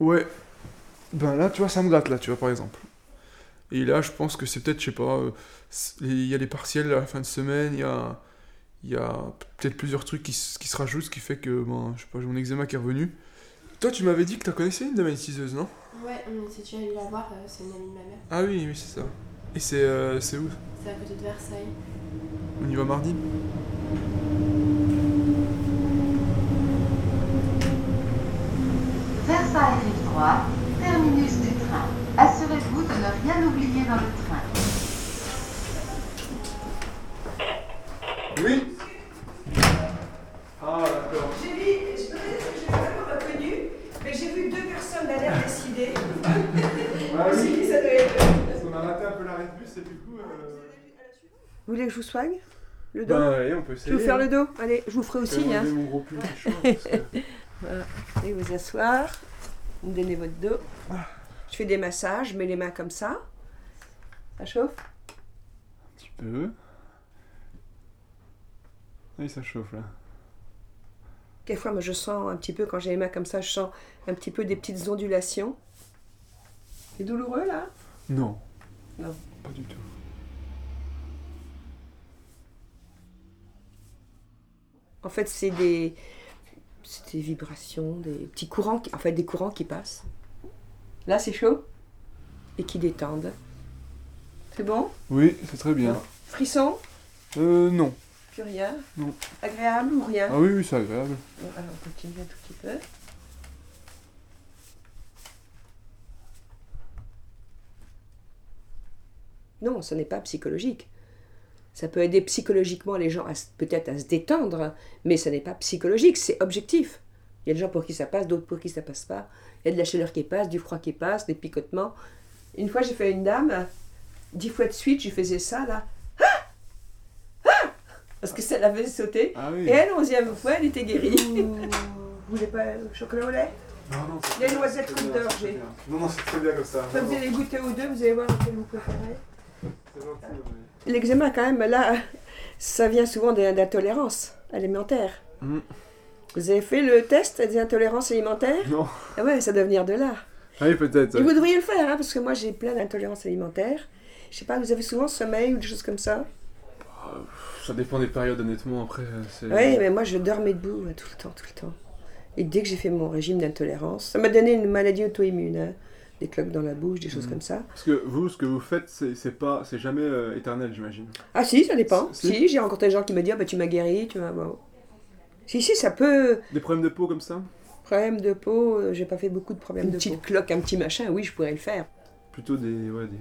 Ouais. Ben là, tu vois, ça me gâte, là, tu vois, par exemple. Et là, je pense que c'est peut-être, je sais pas, euh, il y a les partiels à la fin de semaine, il y a, y a peut-être plusieurs trucs qui, qui se rajoutent, ce qui fait que, ben, je sais pas, j'ai mon eczéma qui est revenu. Toi, tu m'avais dit que tu connaissais une magnétiseuse, non? Ouais, mais si tu allé la voir, euh, c'est une amie de ma mère. Ah oui, oui, c'est ça. Et c'est euh, c'est où? C'est à côté de Versailles. On y va mardi Versailles rive droite, terminus du train. Assurez-vous de ne rien oublier dans le train. Oui Ah, d'accord. J'ai vu, je peux dire que je l'ai pas reconnu, mais j'ai vu deux personnes à l'air décidées. Ah Je me suis dit, ça doit être qu'on a raté un peu l'arrêt de bus et du coup. euh, Vous voulez que je vous soigne Le dos Bah, allez, on peut Je essayer. vais vous faire hein. le dos? Allez, je vous ferai Je vais aussi. Hein. mon gros pull parce que- Voilà. Allez vous asseoir. Vous me donnez votre dos. Je fais des massages, je mets les mains comme ça. Ça chauffe? Un petit peu. Oui, ça chauffe là. Quelquefois, moi, je sens un petit peu, quand j'ai les mains comme ça, je sens un petit peu des petites ondulations. C'est douloureux, là? Non. Non. Pas du tout. En fait, c'est des, c'est des vibrations, des petits courants, qui- en fait, des courants qui passent. Là, c'est chaud? Et qui détendent. C'est bon? Oui, c'est très bien. Frisson? Euh, non. Plus rien Non. Agréable ou rien Ah oui, oui, c'est agréable. Bon, alors, on continue un tout petit peu. Non, ce n'est pas psychologique. Ça peut aider psychologiquement les gens peut-être à se détendre, mais ce n'est pas psychologique, c'est objectif. Il y a des gens pour qui ça passe, d'autres pour qui ça passe pas. Il y a de la chaleur qui passe, du froid qui passe, des picotements. Une fois, j'ai fait une dame, dix fois de suite, je faisais ça, là. Parce que ça l'avait sauté. Ah oui. Et elle, onzième fois, elle était guérie. Vous voulez pas le chocolat au lait? Non, non, c'est Il y a très une bien, noisette c'est très Kinder, bien, c'est très j'ai. bien. Non, non, c'est très bien comme ça. Enfin, vous allez goûter aux deux, vous allez voir lequel vous préférez. C'est gentil, ouais. L'eczéma, quand même, là, ça vient souvent d'intolérances alimentaires. Mm. Vous avez fait le test des intolérances alimentaires? Non. Ah ouais, ça doit venir de là. Ah oui, peut-être. Et ouais. vous devriez le faire, hein, parce que moi, j'ai plein d'intolérances alimentaires. Je sais pas, vous avez souvent sommeil ou des choses comme ça? Ça dépend des périodes, honnêtement. Après, euh, c'est. Oui, mais moi, je dormais debout hein, tout le temps, tout le temps. Et dès que j'ai fait mon régime d'intolérance, ça m'a donné une maladie auto-immune. hein. Des cloques dans la bouche, des choses Mhm. comme ça. Parce que vous, ce que vous faites, c'est pas, c'est jamais euh, éternel, j'imagine. Ah si, ça dépend. Si. Si, j'ai rencontré des gens qui me disent ah, bah, tu m'as guéri, tu m'as. bon. Si, si, ça peut. Des problèmes de peau comme ça? Problème de peau, euh, j'ai pas fait beaucoup de problèmes de peau. Une petite cloque, un petit machin, oui, je pourrais le faire. Plutôt des, ouais, des.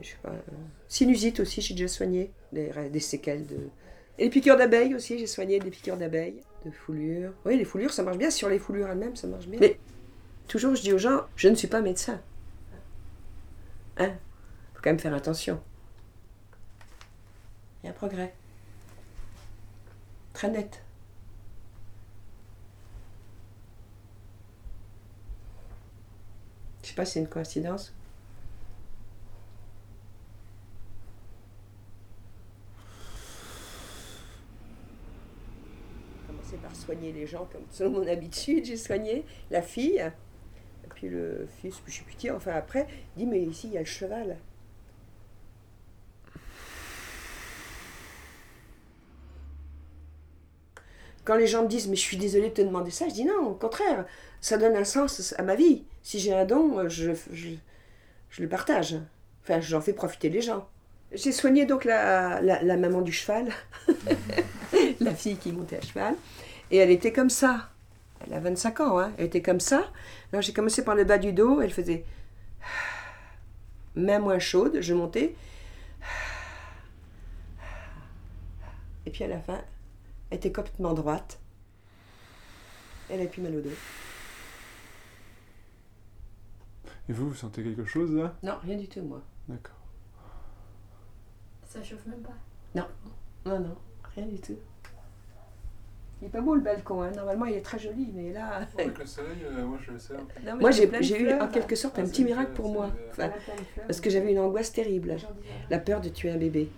Je sais pas. euh, Sinusite aussi, j'ai déjà soigné. Des, des séquelles de. Et les piqûres d'abeilles aussi, j'ai soigné des piqûres d'abeilles, de foulures. Oui, les foulures, ça marche bien. Sur les foulures elles-mêmes, ça marche bien. Mais toujours, je dis aux gens, je ne suis pas médecin. Hein Faut quand même faire attention. Il y a un progrès. Très net. Sais pas si c'est une coïncidence. commencé par soigner les gens comme selon mon habitude. J'ai soigné la fille, puis le fils, je suis pitié, enfin après, il dit mais ici il y a le cheval. Quand les gens me disent mais je suis désolée de te demander ça, je dis non, au contraire, ça donne un sens à ma vie. Si j'ai un don, je, je, je le partage. Enfin, j'en fais profiter les gens. J'ai soigné donc la, la, la maman du cheval, la fille qui montait à cheval, et elle était comme ça. Elle a 25 ans, hein. elle était comme ça. Alors j'ai commencé par le bas du dos, elle faisait main moins chaude, je montais. Et puis à la fin, elle était complètement droite. Elle a plus mal au dos. Et vous, vous sentez quelque chose là? Non, rien du tout, moi. D'accord. Ça chauffe même pas? Non, non, rien du tout. Il est pas beau le balcon, hein. normalement il est très joli, mais là. Avec le soleil, euh, moi je le sais. Non, moi j'ai eu en quelque sorte un petit miracle pour moi. Enfin, parce que j'avais une angoisse terrible, la peur de tuer un bébé.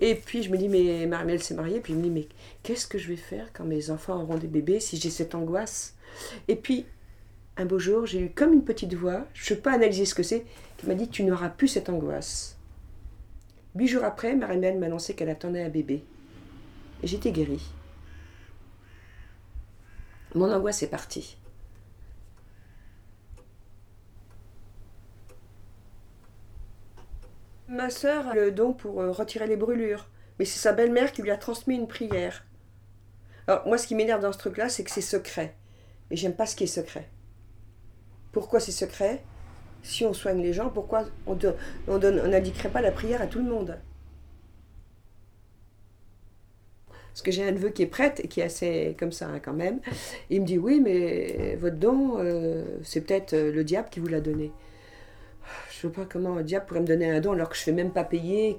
Et puis je me dis, mais Marielle s'est mariée, puis je me dis, mais qu'est-ce que je vais faire quand mes enfants auront des bébés si j'ai cette angoisse? Et puis, un beau jour, j'ai eu comme une petite voix, je ne peux pas analyser ce que c'est, qui m'a dit Tu n'auras plus cette angoisse. Huit jours après, Marie-Mène m'a annoncé qu'elle attendait un bébé. Et j'étais guérie. Mon angoisse est partie. Ma sœur a le don pour euh, retirer les brûlures, mais c'est sa belle-mère qui lui a transmis une prière. Alors moi, ce qui m'énerve dans ce truc-là, c'est que c'est secret. Et j'aime pas ce qui est secret. Pourquoi c'est secret? Si on soigne les gens, pourquoi on n'indiquerait on pas la prière à tout le monde? Parce que j'ai un neveu qui est prêtre et qui est assez comme ça hein, quand même. il me dit oui, mais votre don, euh, c'est peut-être euh, le diable qui vous l'a donné. Je ne vois pas comment un diable pourrait me donner un don alors que je ne fais même pas payer.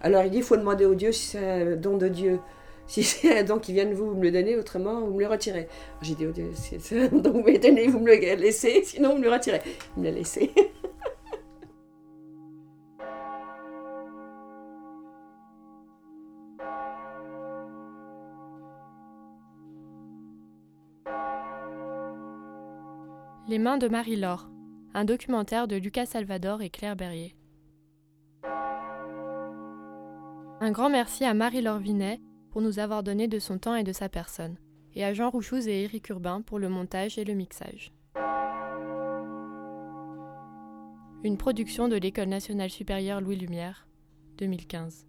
Alors il dit il faut demander au Dieu si c'est un don de Dieu. Si c'est un don qui vient de vous, vous me le donnez, autrement, vous me le retirez. J'ai dit, oh Dieu, si c'est un don vous me donnez, vous me le laissez, sinon vous me le retirez. Il me l'a laissé. Les mains de Marie-Laure, un documentaire de Lucas Salvador et Claire Berrier. Un grand merci à Marie-Laure Vinet pour nous avoir donné de son temps et de sa personne, et à Jean Rouchouz et Éric Urbain pour le montage et le mixage. Une production de l'École nationale supérieure Louis Lumière, 2015.